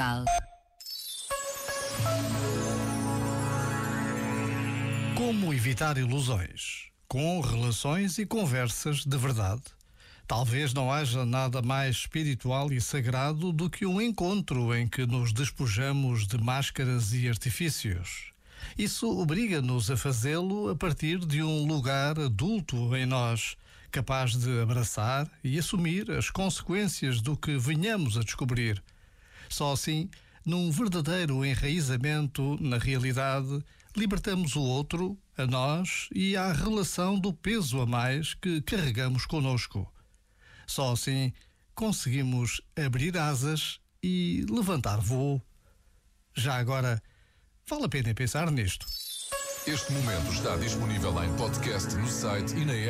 musical. Como evitar ilusões? Com relações e conversas de verdade. Talvez não haja nada mais espiritual e sagrado do que um encontro em que nos despojamos de máscaras e artifícios. Isso obriga-nos a fazê-lo a partir de um lugar adulto em nós, capaz de abraçar e assumir as consequências do que venhamos a descobrir. Só assim, num verdadeiro enraizamento na realidade, libertamos o outro, a nós e à relação do peso a mais que carregamos conosco. Só assim conseguimos abrir asas e levantar voo. Já agora, vale a pena pensar nisto. Este momento está disponível em podcast no site e na app.